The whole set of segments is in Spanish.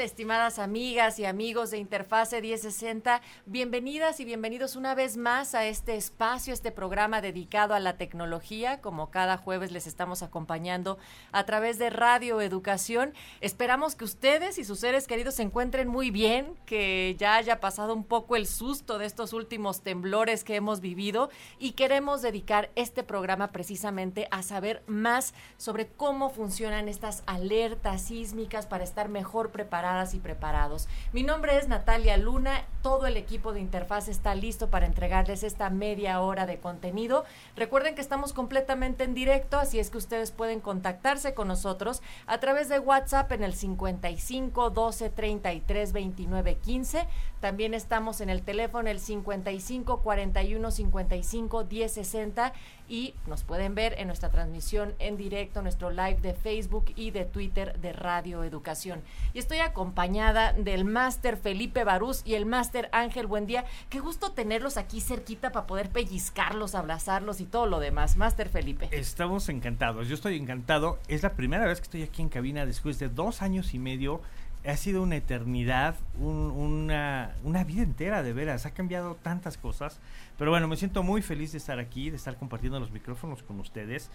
Estimadas amigas y amigos de Interfase 1060? Bienvenidas y bienvenidos una vez más a este espacio, este programa dedicado a la tecnología. Como cada jueves les estamos acompañando a través de Radio Educación. Esperamos que ustedes y sus seres queridos se encuentren muy bien, que ya haya pasado un poco el susto de estos últimos temblores que hemos vivido y queremos dedicar este programa precisamente a saber más sobre cómo funcionan estas alertas sísmicas para estar mejor preparados y preparados. Mi nombre es Natalia Luna, todo el equipo de Interfaz está listo para entregarles esta media hora de contenido. Recuerden que estamos completamente en directo, así es que ustedes pueden contactarse con nosotros a través de WhatsApp en el 55 12 33 29 15. También estamos en el teléfono el 55 41 55 10 60 y nos pueden ver en nuestra transmisión en directo, nuestro live de Facebook y de Twitter de Radio Educación. Y estoy acompañada del máster Felipe Barús y el máster Ángel Buendía. Qué gusto tenerlos aquí cerquita para poder pellizcarlos, abrazarlos y todo lo demás. Máster Felipe. Estamos encantados, yo estoy encantado. Es la primera vez que estoy aquí en cabina después de dos años y medio ha sido una eternidad, una, vida entera de veras, ha cambiado tantas cosas, pero bueno, me siento muy feliz de estar aquí, de estar compartiendo los micrófonos con ustedes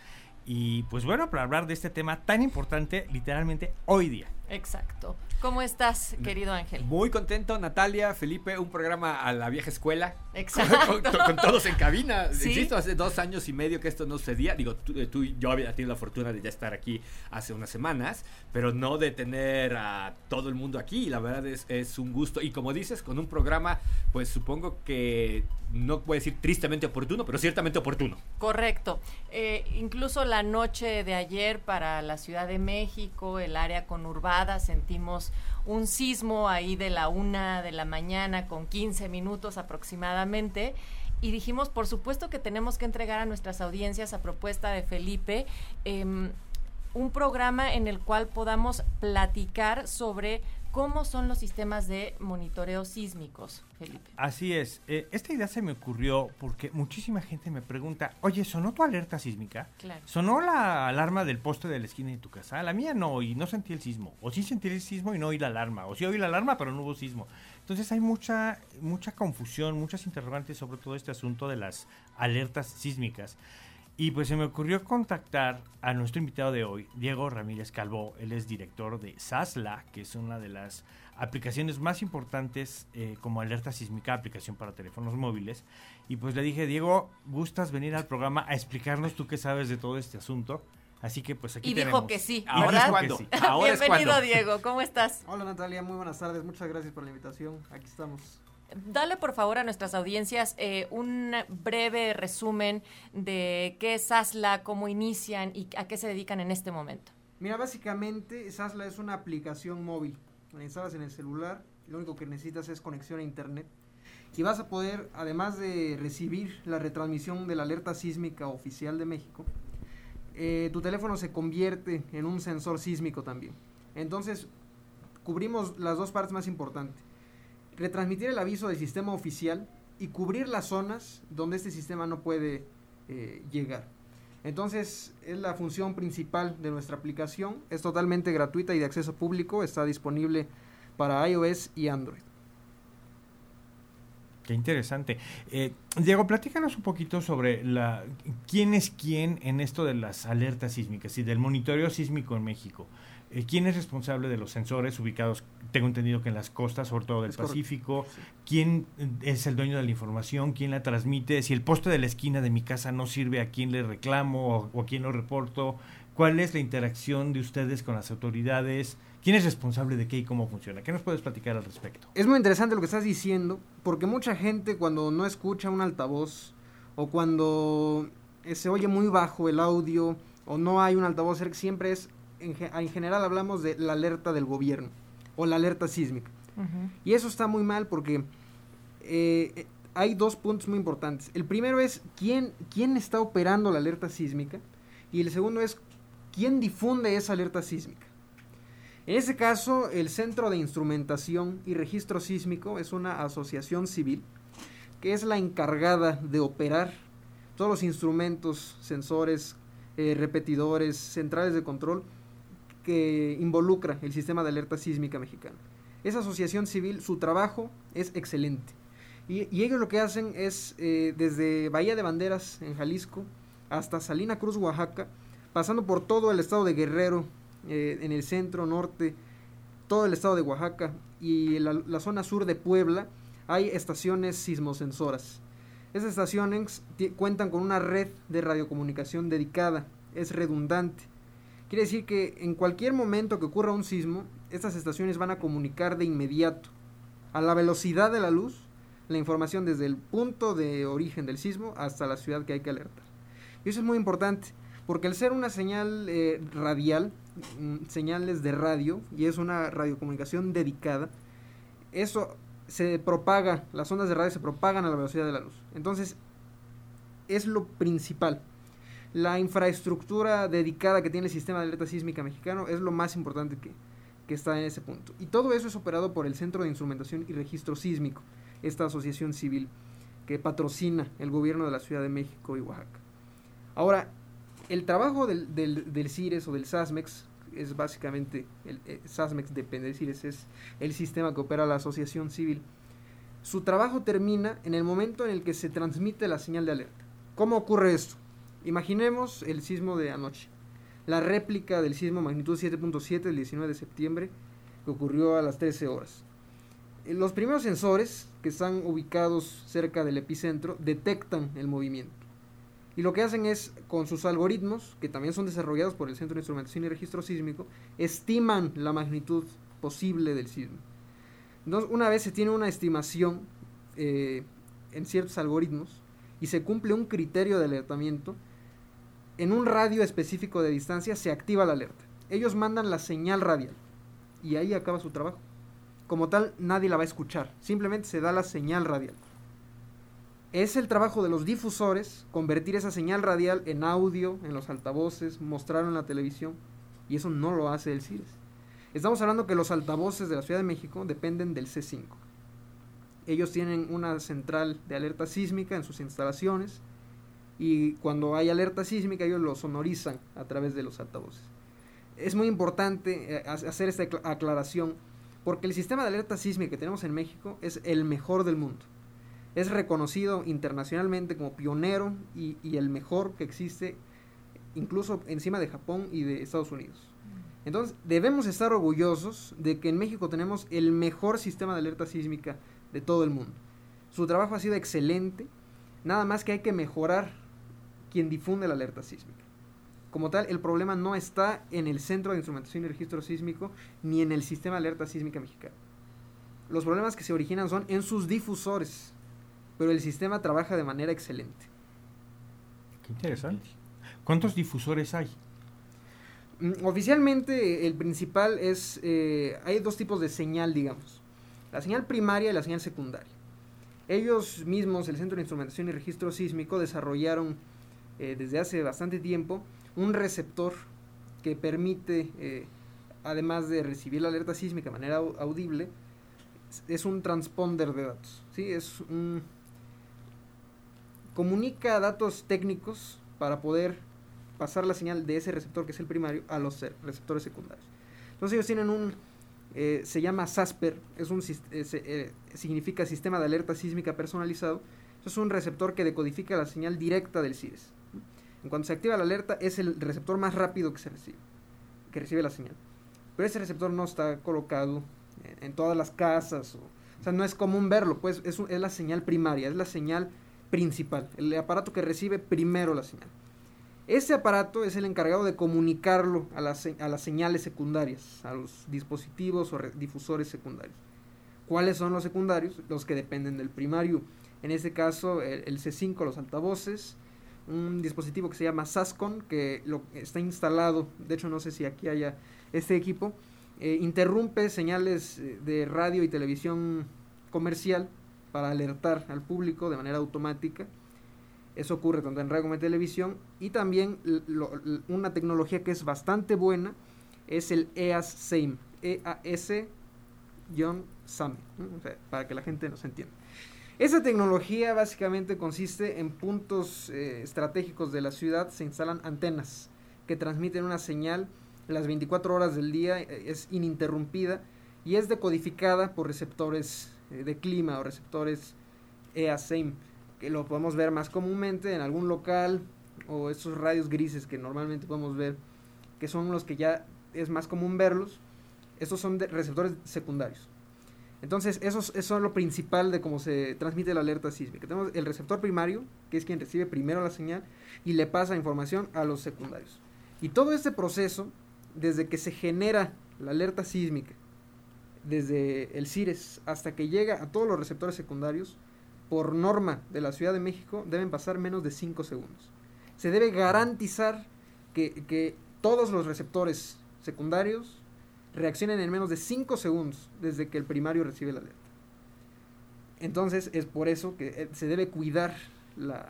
y pues bueno, para hablar de este tema tan importante literalmente hoy día. Exacto. ¿Cómo estás, querido Ángel? Muy contento, Natalia, Felipe, un programa a la vieja escuela. Exacto. Con, todos en cabina. Insisto, hace dos años y medio que esto no sucedía. Digo, tú, eh, tú, yo había tenido la fortuna de ya estar aquí hace unas semanas, pero no de tener a todo el mundo aquí. La verdad es, es un gusto. Y como dices, con un programa, pues supongo que no puedo decir tristemente oportuno, pero ciertamente oportuno. Correcto. Eh, incluso la noche de ayer para la Ciudad de México, el área conurbada, sentimos un sismo ahí de la una de la mañana con 15 minutos aproximadamente. Y dijimos, por supuesto que tenemos que entregar a nuestras audiencias a propuesta de Felipe em, un programa en el cual podamos platicar sobre ¿Cómo son los sistemas de monitoreo sísmicos, Felipe? Así es. Eh, esta idea se me ocurrió porque muchísima gente me pregunta, oye, ¿sonó tu alerta sísmica? Claro. ¿Sonó la alarma del poste de la esquina de tu casa? La mía no, y no sentí el sismo. O sí sentí el sismo y no oí la alarma. O sí oí la alarma, pero no hubo sismo. Entonces hay mucha, mucha confusión, muchas interrogantes sobre todo este asunto de las alertas sísmicas. Y pues se me ocurrió contactar a nuestro invitado de hoy, Diego Ramírez Calvo. Él es director de SASLA, que es una de las aplicaciones más importantes eh, como alerta sísmica, aplicación para teléfonos móviles. Y pues le dije, Diego, ¿gustas venir al programa a explicarnos tú qué sabes de todo este asunto? Así que pues aquí y dijo que sí, Ahora es Bienvenido, Diego. ¿Cómo estás? Hola, Natalia. Muy buenas tardes. Muchas gracias por la invitación. Aquí estamos dale por favor a nuestras audiencias eh, un breve resumen de qué es SASLA, cómo inician y a qué se dedican en este momento. Mira, básicamente SASLA es una aplicación móvil. La instalas en el celular, lo único que necesitas es conexión a internet. Y vas a poder, además de recibir la retransmisión de la alerta sísmica oficial de México, eh, tu teléfono se convierte en un sensor sísmico también. Entonces, cubrimos las dos partes más importantes retransmitir el aviso del sistema oficial y cubrir las zonas donde este sistema no puede eh, llegar. Entonces es la función principal de nuestra aplicación, es totalmente gratuita y de acceso público, está disponible para iOS y Android. Qué interesante. Eh, Diego, platícanos un poquito sobre la quién es quién en esto de las alertas sísmicas y del monitoreo sísmico en México. Eh, ¿Quién es responsable de los sensores ubicados, tengo entendido que en las costas, sobre todo del Es. Pacífico? ¿Quién es el dueño de la información? ¿Quién la transmite? Si el poste de la esquina de mi casa no sirve, ¿a quién le reclamo o, o a quién lo reporto? ¿Cuál es la interacción de ustedes con las autoridades? ¿Quién es responsable de qué y cómo funciona? ¿Qué nos puedes platicar al respecto? Es muy interesante lo que estás diciendo, porque mucha gente cuando no escucha un altavoz o cuando eh, se oye muy bajo el audio o no hay un altavoz siempre es, en, ge- en general hablamos de la alerta del gobierno o la alerta sísmica. Y eso está muy mal porque eh, eh, hay dos puntos muy importantes. El primero es quién, quién está operando la alerta sísmica y el segundo es quién difunde esa alerta sísmica. En este caso, el Centro de Instrumentación y Registro Sísmico es una asociación civil que es la encargada de operar todos los instrumentos, sensores, eh, repetidores, centrales de control que involucra el sistema de alerta sísmica mexicano. Esa asociación civil, su trabajo es excelente. Y, ellos lo que hacen es, eh, desde Bahía de Banderas, en Jalisco, hasta Salina Cruz, Oaxaca, pasando por todo el estado de Guerrero, eh, en el centro, norte, todo el estado de Oaxaca y la, la zona sur de Puebla, hay estaciones sismosensoras. Esas estaciones cuentan con una red de radiocomunicación dedicada, es redundante. Quiere decir que en cualquier momento que ocurra un sismo, estas estaciones van a comunicar de inmediato, a la velocidad de la luz, la información desde el punto de origen del sismo hasta la ciudad que hay que alertar. Y eso es muy importante, porque al ser una señal eh, radial, mm, señales de radio, y es una radiocomunicación dedicada, eso se propaga, las ondas de radio se propagan a la velocidad de la luz. Entonces, es lo principal. La infraestructura dedicada que tiene el sistema de alerta sísmica mexicano es lo más importante que, que está en ese punto. Y todo eso es operado por el Centro de Instrumentación y Registro Sísmico, esta asociación civil que patrocina el gobierno de la Ciudad de México y Oaxaca. Ahora, el trabajo del, del, CIRES o del SASMEX es básicamente, el, eh, SASMEX depende del CIRES, es el sistema que opera la asociación civil. Su trabajo termina en el momento en el que se transmite la señal de alerta. ¿Cómo ocurre esto? Imaginemos el sismo de anoche, la réplica del sismo magnitud 7.7 del 19 de septiembre que ocurrió a las 13 horas. Eh, Los primeros sensores que están ubicados cerca del epicentro detectan el movimiento. Y lo que hacen es, con sus algoritmos, que también son desarrollados por el Centro de Instrumentación y Registro Sísmico, estiman la magnitud posible del sismo. Entonces, una vez se tiene una estimación eh, en ciertos algoritmos y se cumple un criterio de alertamiento, en un radio específico de distancia se activa la alerta. Ellos mandan la señal radial y ahí acaba su trabajo. Como tal, nadie la va a escuchar, simplemente se da la señal radial. Es el trabajo de los difusores convertir esa señal radial en audio, en los altavoces, mostrarlo en la televisión, y eso no lo hace el CIRES. Estamos hablando que los altavoces de la Ciudad de México dependen del C5. Ellos tienen una central de alerta sísmica en sus instalaciones y cuando hay alerta sísmica ellos lo sonorizan a través de los altavoces. Es muy importante eh, ha- hacer esta acla- aclaración porque el sistema de alerta sísmica que tenemos en México es el mejor del mundo. Es reconocido internacionalmente como pionero y, y el mejor que existe incluso encima de Japón y de Estados Unidos. Entonces, debemos estar orgullosos de que en México tenemos el mejor sistema de alerta sísmica de todo el mundo. Su trabajo ha sido excelente, nada más que hay que mejorar quien difunde la alerta sísmica. Como tal, el problema no está en el Centro de Instrumentación y Registro Sísmico ni en el Sistema de Alerta Sísmica Mexicano. Los problemas que se originan son en sus difusores, pero el sistema trabaja de manera excelente. Qué interesante. ¿Cuántos difusores hay? Mm, Oficialmente el principal es, eh, hay dos tipos de señal, digamos. La señal primaria y la señal secundaria. Ellos mismos, el Centro de Instrumentación y Registro Sísmico, desarrollaron eh, desde hace bastante tiempo un receptor que permite, eh, además de recibir la alerta sísmica de manera au- audible, es- un transponder de datos. ¿sí? Es un, comunica datos técnicos para poder pasar la señal de ese receptor que es el primario a los receptores secundarios. Entonces ellos tienen un, eh, se llama SASPER, es un, eh, significa Sistema de Alerta Sísmica Personalizado. Es un receptor que decodifica la señal directa del CIRES. En cuanto se activa la alerta, es el receptor más rápido que se recibe, que recibe la señal. pero ese receptor no está colocado en, todas las casas. O, sea, no es común verlo, pues es, es la señal primaria, es la señal principal, el aparato que recibe primero la señal. Este aparato es el encargado de comunicarlo a las, a las señales secundarias, a los dispositivos o difusores secundarios. ¿Cuáles son los secundarios? Los que dependen del primario. En este caso, el, C5, los altavoces, un dispositivo que se llama SASCON, que lo, está instalado, de hecho no sé si aquí haya este equipo, eh, interrumpe señales eh, de radio y televisión comercial para alertar al público de manera automática eso ocurre tanto en radio como en televisión. Y también una tecnología que es bastante buena es el EAS-SAME. EAS-SAME, para que la gente nos entienda. Esa tecnología básicamente consiste en puntos eh, estratégicos de la ciudad, se instalan antenas que transmiten una señal las 24 horas del día, eh, es ininterrumpida y es decodificada por receptores eh, de clima o receptores EAS-SAME que lo podemos ver más comúnmente en algún local o esos radios grises que normalmente podemos ver, que son los que ya es más común verlos, estos son receptores secundarios. Entonces, eso, es lo principal de cómo se transmite la alerta sísmica. Tenemos el receptor primario, que es quien recibe primero la señal y le pasa información a los secundarios. Y todo este proceso, desde que se genera la alerta sísmica, desde el CIRES hasta que llega a todos los receptores secundarios, por norma de la Ciudad de México, deben pasar menos de 5 segundos. Se debe garantizar que, todos los receptores secundarios reaccionen en menos de 5 segundos desde que el primario recibe la alerta. Entonces es por eso que eh, se debe cuidar la,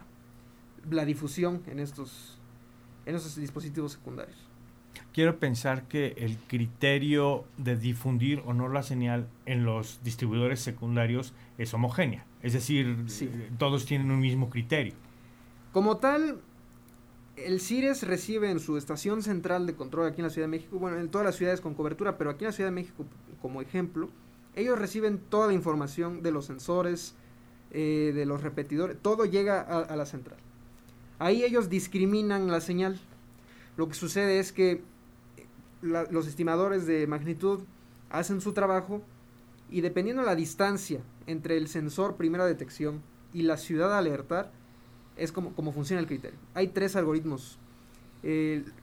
la difusión en estos, en estos dispositivos secundarios. Quiero pensar que el criterio de difundir o no la señal en los distribuidores secundarios es homogénea. Es decir, todos tienen un mismo criterio. Como tal, el CIRES recibe en su estación central de control aquí en la Ciudad de México, bueno, en todas las ciudades con cobertura, pero aquí en la Ciudad de México, como ejemplo, ellos reciben toda la información de los sensores, eh, de los repetidores, todo llega a, la central. Ahí ellos discriminan la señal. Lo que sucede es que eh, los estimadores de magnitud hacen su trabajo y dependiendo de la distancia entre el sensor primera detección y la ciudad alertar, es como, funciona el criterio. Hay tres algoritmos.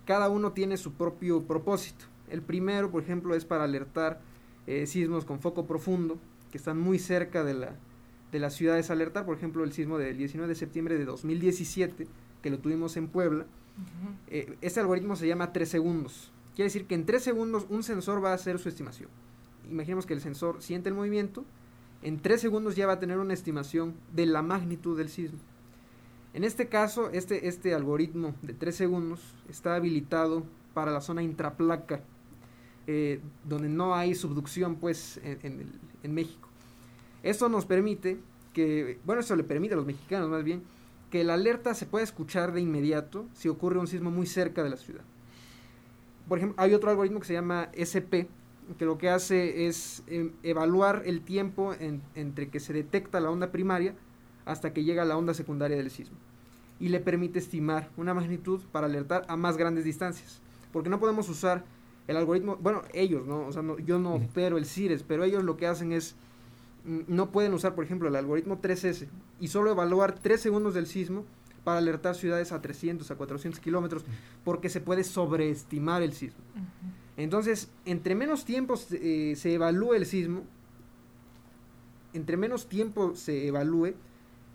cada uno tiene su propio propósito. El primero, por ejemplo, es para alertar eh, sismos con foco profundo, que están muy cerca de la, de las ciudades a alertar. Por ejemplo, el sismo del 19 de septiembre de 2017, que lo tuvimos en Puebla. Eh, este algoritmo se llama 3 segundos. Quiere decir que en 3 segundos un sensor va a hacer su estimación imaginemos que el sensor siente el movimiento, en 3 segundos ya va a tener una estimación de la magnitud del sismo. En este caso, este, este algoritmo de 3 segundos está habilitado para la zona intraplaca, eh, donde no hay subducción pues, en, México. Esto nos permite que, bueno, eso le permite a los mexicanos más bien, que la alerta se pueda escuchar de inmediato si ocurre un sismo muy cerca de la ciudad. Por ejemplo, hay otro algoritmo que se llama SP, que lo que hace es em, evaluar el tiempo entre que se detecta la onda primaria hasta que llega la onda secundaria del sismo. Y le permite estimar una magnitud para alertar a más grandes distancias. Porque no podemos usar el algoritmo, bueno, ellos, ¿no? O sea, yo no opero el CIRES, pero ellos lo que hacen es, mm, no pueden usar, por ejemplo, el algoritmo 3S y solo evaluar 3 segundos del sismo para alertar ciudades a 300, a 400 kilómetros, porque se puede sobreestimar el sismo. Entonces, entre menos tiempo eh, se evalúe el sismo, entre menos tiempo se evalúe,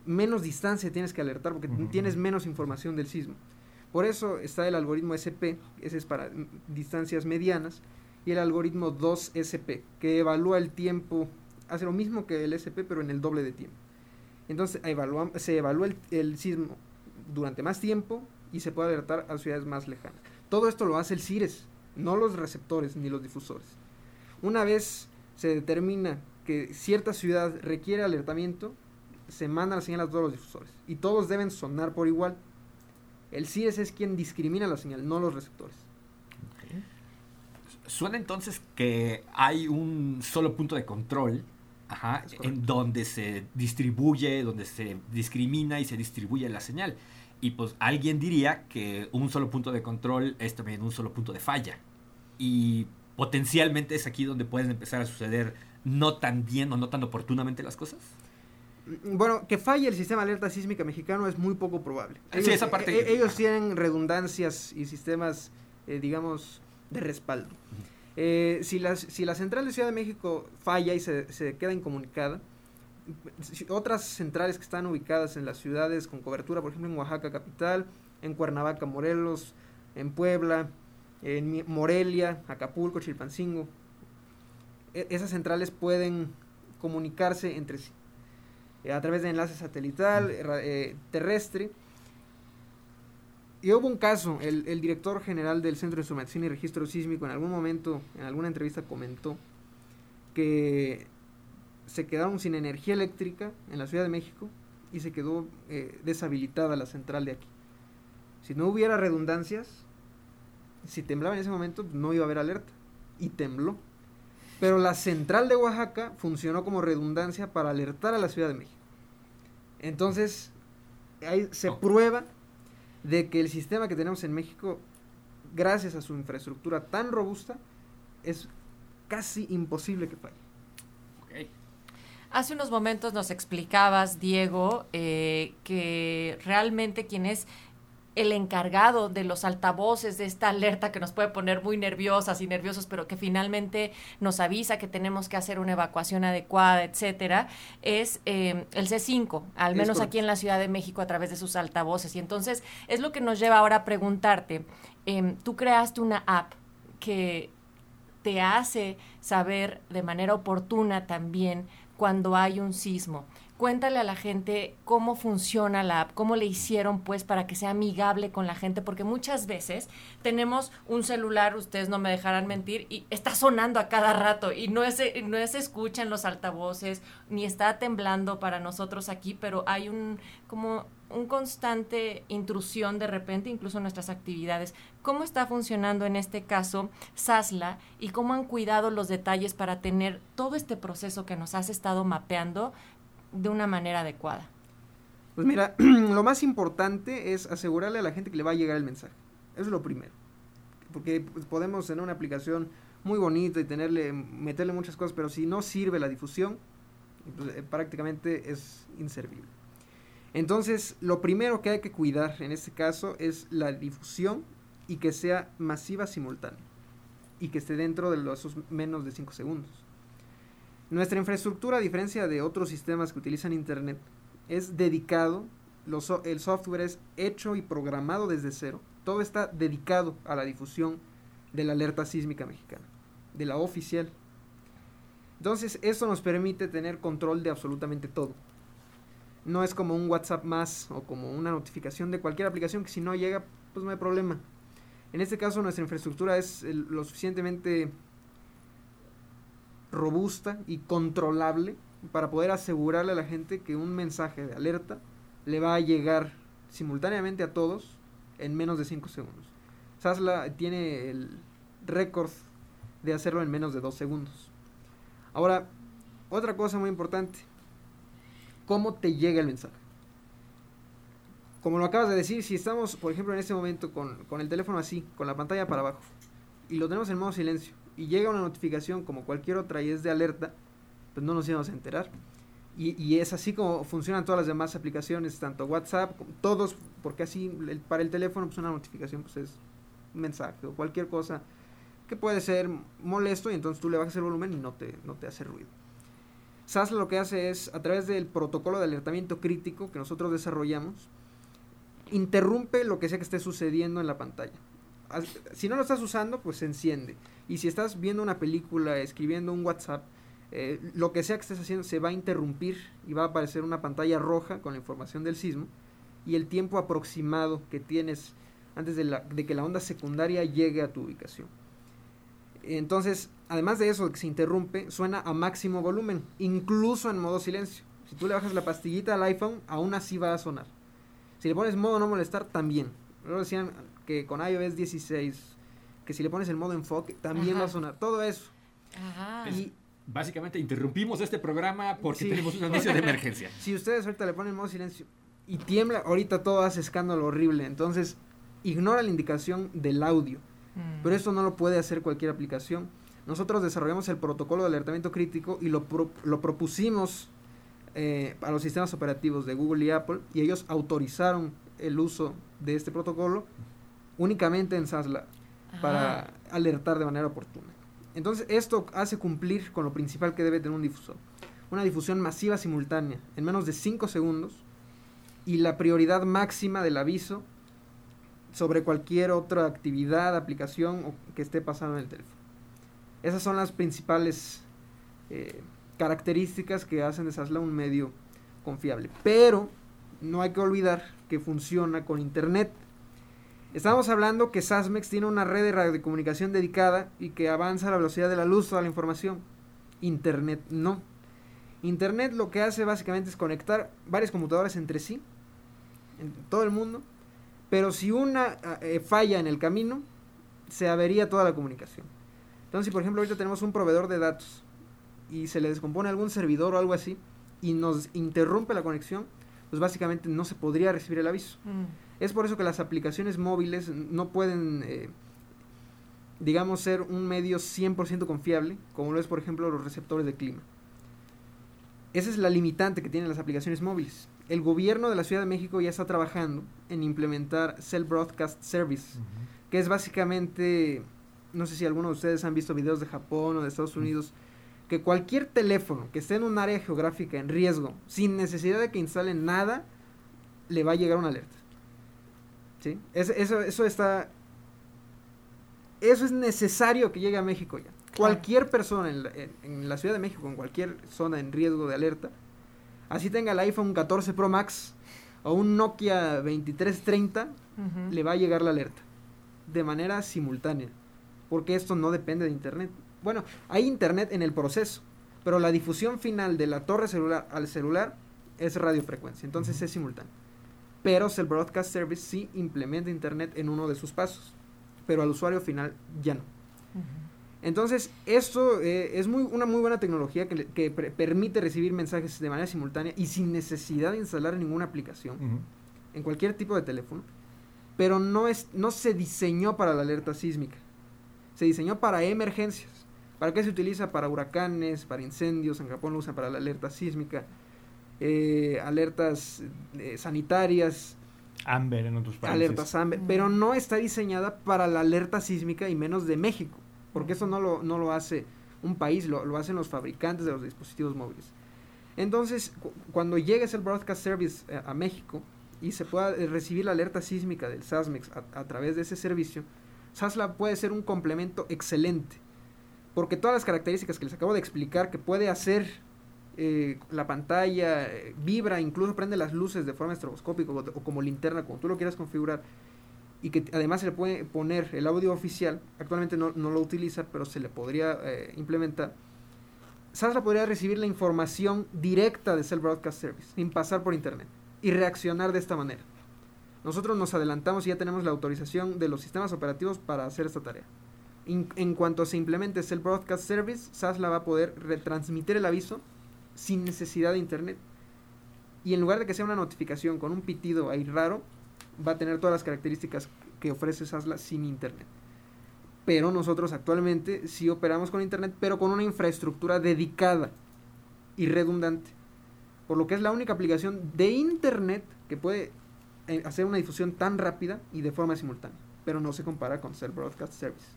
menos distancia tienes que alertar porque tienes menos información del sismo. Por eso está el algoritmo SP, ese es para distancias medianas, y el algoritmo 2SP, que evalúa el tiempo, hace lo mismo que el SP, pero en el doble de tiempo. Entonces se evalúa el, el, sismo durante más tiempo y se puede alertar a ciudades más lejanas. Todo esto lo hace el CIRES no los receptores ni los difusores. Una vez se determina que cierta ciudad requiere alertamiento, se manda la señal a todos los difusores y todos deben sonar por igual. El CIES es quien discrimina la señal, no los receptores. Suena entonces que hay un solo punto de control en donde se distribuye, donde se discrimina y se distribuye la señal. Y pues alguien diría que un solo punto de control es también un solo punto de falla. Y potencialmente es aquí donde pueden empezar a suceder no tan bien o no tan oportunamente las cosas? Bueno, que falle el sistema de alerta sísmica mexicano es muy poco probable. sí, esa parte. E, ellos tienen redundancias y sistemas, eh, digamos, de respaldo. Eh, si, las, si la central de Ciudad de México falla y se, se queda incomunicada, otras centrales que están ubicadas en las ciudades con cobertura, por ejemplo en Oaxaca capital, en Cuernavaca, Morelos, en Puebla, en Morelia, Acapulco, Chilpancingo, e, esas centrales pueden comunicarse entre sí eh, a través de enlace satelital, eh, terrestre. Y hubo un caso, el, el, director general del Centro de Instrumentación y Registro Sísmico en algún momento, en alguna entrevista comentó que se quedaron sin energía eléctrica en la Ciudad de México y se quedó eh, deshabilitada la central de aquí. Si no hubiera redundancias, si temblaba en ese momento, no iba a haber alerta. Y tembló. Pero la central de Oaxaca funcionó como redundancia para alertar a la Ciudad de México. Entonces, ahí se prueba de que el sistema que tenemos en México, gracias a su infraestructura tan robusta, es casi imposible que falle. Hace unos momentos nos explicabas, Diego, eh, que realmente quien es el encargado de los altavoces de esta alerta que nos puede poner muy nerviosas y nerviosos, pero que finalmente nos avisa que tenemos que hacer una evacuación adecuada, etcétera, es eh, el C5, al menos aquí en la Ciudad de México a través de sus altavoces. Y entonces es lo que nos lleva ahora a preguntarte, em, tú creaste una app que te hace saber de manera oportuna también cuando hay un sismo. Cuéntale a la gente cómo funciona la app, cómo le hicieron pues para que sea amigable con la gente, porque muchas veces tenemos un celular, ustedes no me dejarán mentir, y está sonando a cada rato y no es, no se escucha en los altavoces, ni está temblando para nosotros aquí, pero hay un como un constante intrusión de repente, incluso en nuestras actividades. ¿Cómo está funcionando en este caso SASLA y cómo han cuidado los detalles para tener todo este proceso que nos has estado mapeando de una manera adecuada? Pues mira, lo más importante es asegurarle a la gente que le va a llegar el mensaje. Eso es lo primero. Porque podemos tener una aplicación muy bonita y tenerle, meterle muchas cosas, pero si no sirve la difusión, pues, eh, prácticamente es inservible. Entonces, lo primero que hay que cuidar en este caso es la difusión y que sea masiva simultánea y que esté dentro de los menos de 5 segundos. Nuestra infraestructura, a diferencia de otros sistemas que utilizan Internet, es dedicado, el software es hecho y programado desde cero. Todo está dedicado a la difusión de la alerta sísmica mexicana, de la oficial. Entonces, eso nos permite tener control de absolutamente todo. No es como un WhatsApp más o como una notificación de cualquier aplicación que si no llega, pues no hay problema. En este caso, nuestra infraestructura es lo suficientemente robusta y controlable para poder asegurarle a la gente que un mensaje de alerta le va a llegar simultáneamente a todos en menos de 5 segundos. Sasla tiene el récord de hacerlo en menos de 2 segundos. Ahora, otra cosa muy importante, ¿cómo te llega el mensaje? Como lo acabas de decir, si estamos, por ejemplo, en este momento con, con el teléfono así, con la pantalla para abajo, y lo tenemos en modo silencio, y llega una notificación como cualquier otra y es de alerta, pues no nos íbamos a enterar. Y, es así como funcionan todas las demás aplicaciones, tanto WhatsApp, todos, porque así para el teléfono pues una notificación pues es un mensaje o cualquier cosa que puede ser molesto y entonces tú le bajas el volumen y no te, no te hace ruido. SAS lo que hace es, a través del protocolo de alertamiento crítico que nosotros desarrollamos, interrumpe lo que sea que esté sucediendo en la pantalla. Si no lo estás usando, pues se enciende. Y si estás viendo una película, escribiendo un WhatsApp, eh, lo que sea que estés haciendo se va a interrumpir y va a aparecer una pantalla roja con la información del sismo y el tiempo aproximado que tienes antes de, que la onda secundaria llegue a tu ubicación. Entonces, además de eso, que se interrumpe, suena a máximo volumen, incluso en modo silencio. Si tú le bajas la pastillita al iPhone, aún así va a sonar. Si le pones modo no molestar, también. Luego decían que con iOS 16 que si le pones el modo enfoque, también va a sonar. Todo eso. Ajá. Y básicamente interrumpimos este programa porque tenemos una noticia de emergencia. Si ustedes ahorita le ponen modo silencio y tiembla, ahorita todo hace escándalo horrible. Entonces, ignora la indicación del audio. Mm. Pero esto no lo puede hacer cualquier aplicación. nosotros desarrollamos el protocolo de alertamiento crítico y lo, lo propusimos eh, a los sistemas operativos de Google y Apple y ellos autorizaron el uso de este protocolo únicamente en SASLA para alertar de manera oportuna. Entonces esto hace cumplir con lo principal que debe tener un difusor. Una difusión masiva simultánea en menos de 5 segundos y la prioridad máxima del aviso sobre cualquier otra actividad, aplicación que esté pasando en el teléfono. Esas son las principales eh, características que hacen de SASLA un medio confiable. Pero no hay que olvidar que funciona con Internet. Estamos hablando que SASMEX tiene una red de radiocomunicación dedicada y que avanza a la velocidad de la luz toda la información. Internet no. Internet lo que hace básicamente es conectar varias computadoras entre sí, en todo el mundo, pero si una eh, falla en el camino, se avería toda la comunicación. Entonces, si por ejemplo ahorita tenemos un proveedor de datos y se le descompone algún servidor o algo así y nos interrumpe la conexión, pues básicamente no se podría recibir el aviso. Mm. Es por eso que las aplicaciones móviles no pueden, eh, digamos, ser un medio 100% confiable, como lo es por ejemplo los receptores de clima. Esa es la limitante que tienen las aplicaciones móviles. El gobierno de la Ciudad de México ya está trabajando en implementar Cell Broadcast Service, que es básicamente no sé si algunos de ustedes han visto videos de Japón o de Estados Unidos, que cualquier teléfono que esté en un área geográfica en riesgo, sin necesidad de que instalen nada, le va a llegar una alerta. ¿Sí? eso, eso está... Eso es necesario que llegue a México ya. Cualquier persona en la, Ciudad de México, en cualquier zona en riesgo de alerta, así tenga el iPhone 14 Pro Max o un Nokia 2330, le va a llegar la alerta de manera simultánea porque esto no depende de Internet. Bueno, hay Internet en el proceso, pero la difusión final de la torre celular al celular es radiofrecuencia, entonces es simultáneo. Pero el Broadcast Service sí implementa Internet en uno de sus pasos, pero al usuario final ya no. Entonces, esto eh, es muy, una muy buena tecnología que, permite recibir mensajes de manera simultánea y sin necesidad de instalar ninguna aplicación en cualquier tipo de teléfono, pero no, es, no se diseñó para la alerta sísmica se diseñó para emergencias. ¿Para qué se utiliza? Para huracanes, para incendios, en Japón lo usan para la alerta sísmica, eh, alertas eh, sanitarias. Amber en otros países. Alertas Amber, pero no está diseñada para la alerta sísmica y menos de México, porque eso no lo, no lo hace un país, lo, lo hacen los fabricantes de los dispositivos móviles. Entonces, cuando llegue el Broadcast Service eh, a, México y se pueda recibir la alerta sísmica del SASMEX a través de ese servicio, Sasla puede ser un complemento excelente. Porque todas las características que les acabo de explicar, que puede hacer eh, la pantalla, eh, vibra, incluso prende las luces de forma estroboscópica o, como linterna, como tú lo quieras configurar, y que además se le puede poner el audio oficial, actualmente no, lo utiliza, pero se le podría eh, implementar. Sasla podría recibir la información directa de Cell Broadcast Service, sin pasar por internet, y reaccionar de esta manera. Nosotros nos adelantamos y ya tenemos la autorización de los sistemas operativos para hacer esta tarea. En, cuanto se implemente el Broadcast Service, SASLA va a poder retransmitir el aviso sin necesidad de internet. Y en lugar de que sea una notificación con un pitido ahí raro, va a tener todas las características que ofrece SASLA sin internet. Pero nosotros actualmente sí operamos con internet, pero con una infraestructura dedicada y redundante. Por lo que es la única aplicación de internet que puede eh, hacer una difusión tan rápida y de forma simultánea, pero no se compara con Cell Broadcast Service.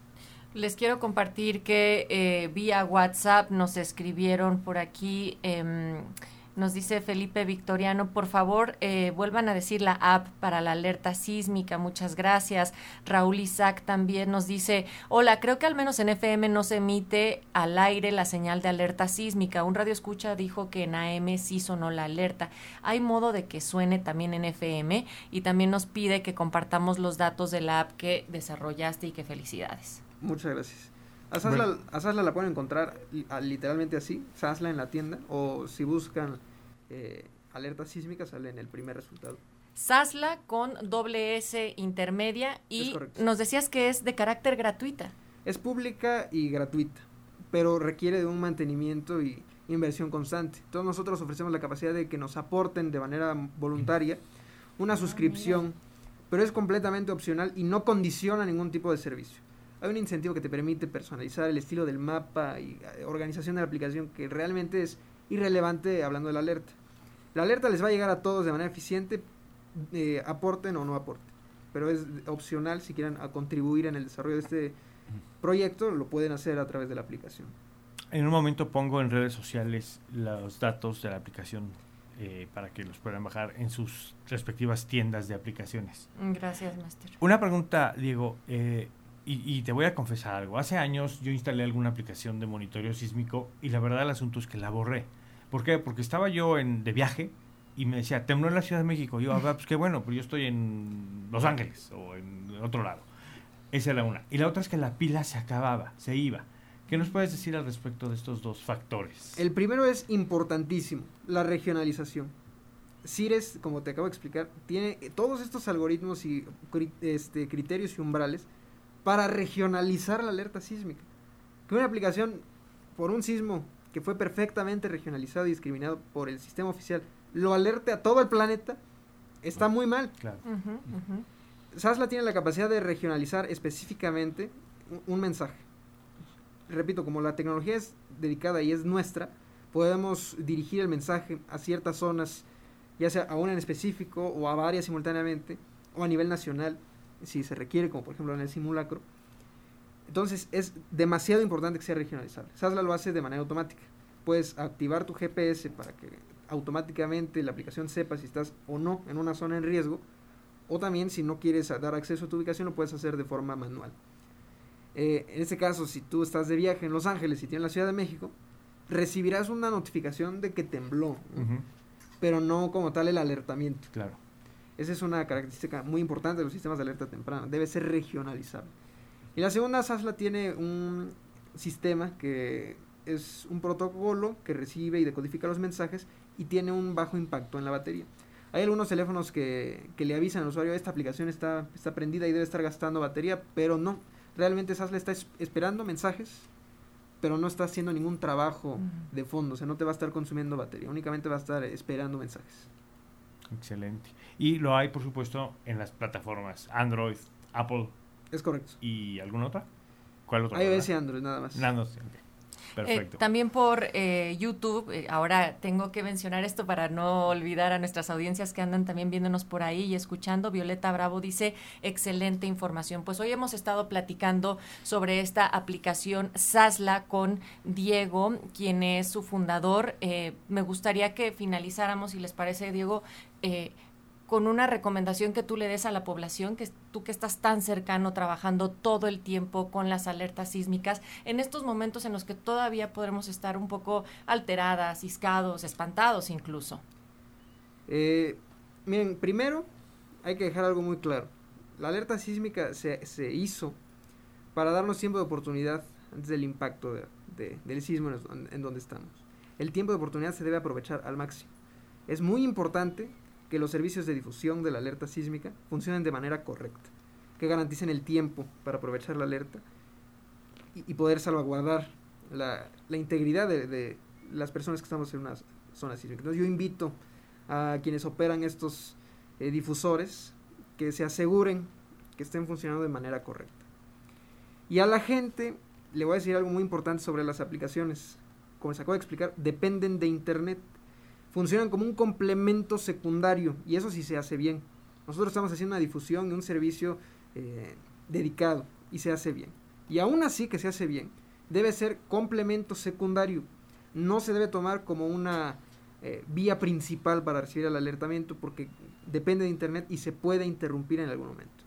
Les quiero compartir que eh, vía WhatsApp nos escribieron por aquí. Eh, nos dice Felipe Victoriano, por favor, eh, vuelvan a decir la app para la alerta sísmica. Muchas gracias. Raúl Isaac también nos dice, hola, creo que al menos en FM no se emite al aire la señal de alerta sísmica. Un radio escucha dijo que en AM sí sonó la alerta. Hay modo de que suene también en FM y también nos pide que compartamos los datos de la app que desarrollaste y que felicidades. Muchas gracias. A Sasla, la pueden encontrar literalmente así, Sasla en la tienda, o si buscan eh, alerta sísmica sale en el primer resultado. Sasla con doble S intermedia y nos decías que es de carácter gratuita. Es pública y gratuita, pero requiere de un mantenimiento y inversión constante. Entonces nosotros ofrecemos la capacidad de que nos aporten de manera voluntaria una ah, suscripción, pero es completamente opcional y no condiciona ningún tipo de servicio. Hay un incentivo que te permite personalizar el estilo del mapa y eh, organización de la aplicación que realmente es irrelevante hablando de la alerta. La alerta les va a llegar a todos de manera eficiente, eh, aporten o no aporten, pero es opcional si quieren a contribuir en el desarrollo de este proyecto, lo pueden hacer a través de la aplicación. En un momento pongo en redes sociales los datos de la aplicación eh, para que los puedan bajar en sus respectivas tiendas de aplicaciones. Gracias, Master. Una pregunta, Diego, eh, y, te voy a confesar algo. Hace años yo instalé alguna aplicación de monitoreo sísmico y la verdad el asunto es que la borré. ¿Por qué? Porque estaba yo en, de viaje y me decía, tembló en la Ciudad de México. yo, ah, pues qué bueno, pero yo estoy en Los Ángeles o en otro lado. Esa es la una. Y la otra es que la pila se acababa, se iba. ¿Qué nos puedes decir al respecto de estos dos factores? El primero es importantísimo, la regionalización. CIRES, como te acabo de explicar, tiene todos estos algoritmos y este, criterios y umbrales para regionalizar la alerta sísmica. Que una aplicación por un sismo que fue perfectamente regionalizado y discriminado por el sistema oficial lo alerte a todo el planeta, está muy mal. Claro. SASLA tiene la capacidad de regionalizar específicamente un mensaje repito, como la tecnología es dedicada y es nuestra, podemos dirigir el mensaje a ciertas zonas, ya sea a una en específico o a varias simultáneamente, o a nivel nacional, si se requiere, como por ejemplo en el simulacro. Entonces es demasiado importante que sea regionalizable. SASLA lo hace de manera automática. Puedes activar tu GPS para que automáticamente la aplicación sepa si estás o no en una zona en riesgo, o también si no quieres dar acceso a tu ubicación lo puedes hacer de forma manual. Eh, en este caso, si tú estás de viaje en Los Ángeles y tienes la Ciudad de México, recibirás una notificación de que tembló, pero no como tal el alertamiento. Claro. Esa es una característica muy importante de los sistemas de alerta temprana, debe ser regionalizable. Y la segunda, SASLA tiene un sistema que es un protocolo que recibe y decodifica los mensajes y tiene un bajo impacto en la batería. Hay algunos teléfonos que, que le avisan al usuario, esta aplicación está, está prendida y debe estar gastando batería, pero no realmente le está esperando mensajes, pero no está haciendo ningún trabajo de fondo, o sea, no te va a estar consumiendo batería, únicamente va a estar esperando mensajes. Excelente. Y lo hay, por supuesto, en las plataformas Android, Apple. Es correcto. ¿Y alguna otra? ¿Cuál otra? iOS y Android, nada más. Android, eh, también por eh, YouTube, eh, ahora tengo que mencionar esto para no olvidar a nuestras audiencias que andan también viéndonos por ahí y escuchando. Violeta Bravo dice, excelente información. Pues hoy hemos estado platicando sobre esta aplicación Sasla con Diego, quien es su fundador. me gustaría que finalizáramos, si les parece, Diego, con una recomendación que tú le des a la población, que tú que estás tan cercano trabajando todo el tiempo con las alertas sísmicas, en estos momentos en los que todavía podremos estar un poco alteradas, ciscados, espantados incluso? Eh, miren, primero hay que dejar algo muy claro. La alerta sísmica se, se hizo para darnos tiempo de oportunidad antes del impacto de, del sismo en, en donde estamos. El tiempo de oportunidad se debe aprovechar al máximo. Es muy importante que los servicios de difusión de la alerta sísmica funcionen de manera correcta, que garanticen el tiempo para aprovechar la alerta y, poder salvaguardar la, integridad de, las personas que estamos en una zona sísmica. Entonces yo invito a quienes operan estos eh, difusores que se aseguren que estén funcionando de manera correcta. Y a la gente le voy a decir algo muy importante sobre las aplicaciones. Como les acabo de explicar, dependen de Internet funcionan como un complemento secundario y eso sí se hace bien. Nosotros estamos haciendo una difusión de un servicio eh, dedicado y se hace bien. Y aún así que se hace bien, debe ser complemento secundario. No se debe tomar como una eh, vía principal para recibir el alertamiento porque depende de Internet y se puede interrumpir en algún momento.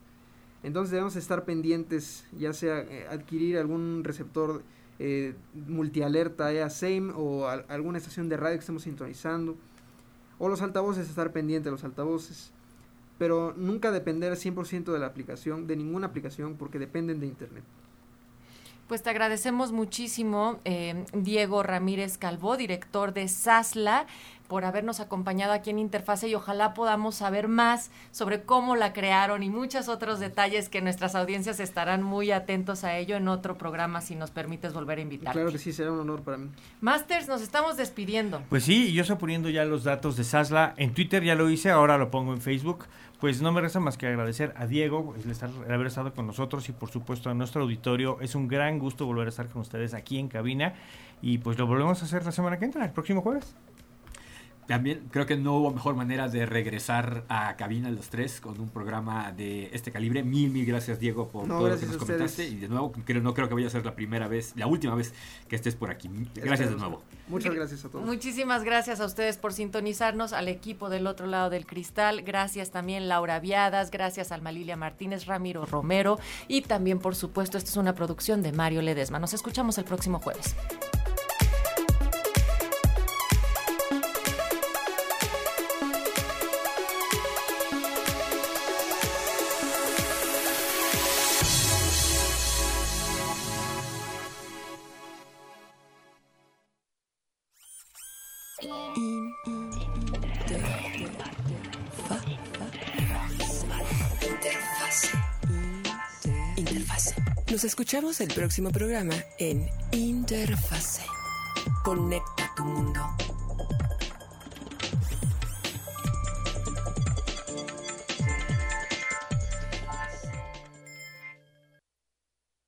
Entonces debemos estar pendientes, ya sea eh, adquirir algún receptor eh, multialerta EASAME o alguna estación de radio que estemos sintonizando. O los altavoces, estar pendiente de los altavoces. Pero nunca depender 100% de la aplicación, de ninguna aplicación, porque dependen de Internet. Pues te agradecemos muchísimo, eh, Diego Ramírez Calvo, director de SASLA por habernos acompañado aquí en Interfase y ojalá podamos saber más sobre cómo la crearon y muchos otros detalles que nuestras audiencias estarán muy atentos a ello en otro programa si nos permites volver a invitar. Claro que sí, será un honor para mí. Masters, nos estamos despidiendo. Pues sí, yo estoy poniendo ya los datos de Sasla. En Twitter ya lo hice, ahora lo pongo en Facebook. Pues no me resta más que agradecer a Diego el, estar, el haber estado con nosotros y por supuesto a nuestro auditorio. Es un gran gusto volver a estar con ustedes aquí en cabina y pues lo volvemos a hacer la semana que entra, el próximo jueves. También creo que no hubo mejor manera de regresar a cabina los tres con un programa de este calibre. Mil, mil gracias, Diego, por todo lo que nos comentaste. Y de nuevo, creo, no creo que vaya a ser la primera vez, la última vez que estés por aquí. Gracias de nuevo. Muchas gracias a todos. Muchísimas gracias a ustedes por sintonizarnos, al equipo del otro lado del cristal. Gracias también Laura Viadas, gracias Alma Lilia Martínez, Ramiro Romero y también, por supuesto, esta es una producción de Mario Ledesma. Nos escuchamos el próximo jueves. Escuchamos el próximo programa en Interfase. Conecta tu mundo.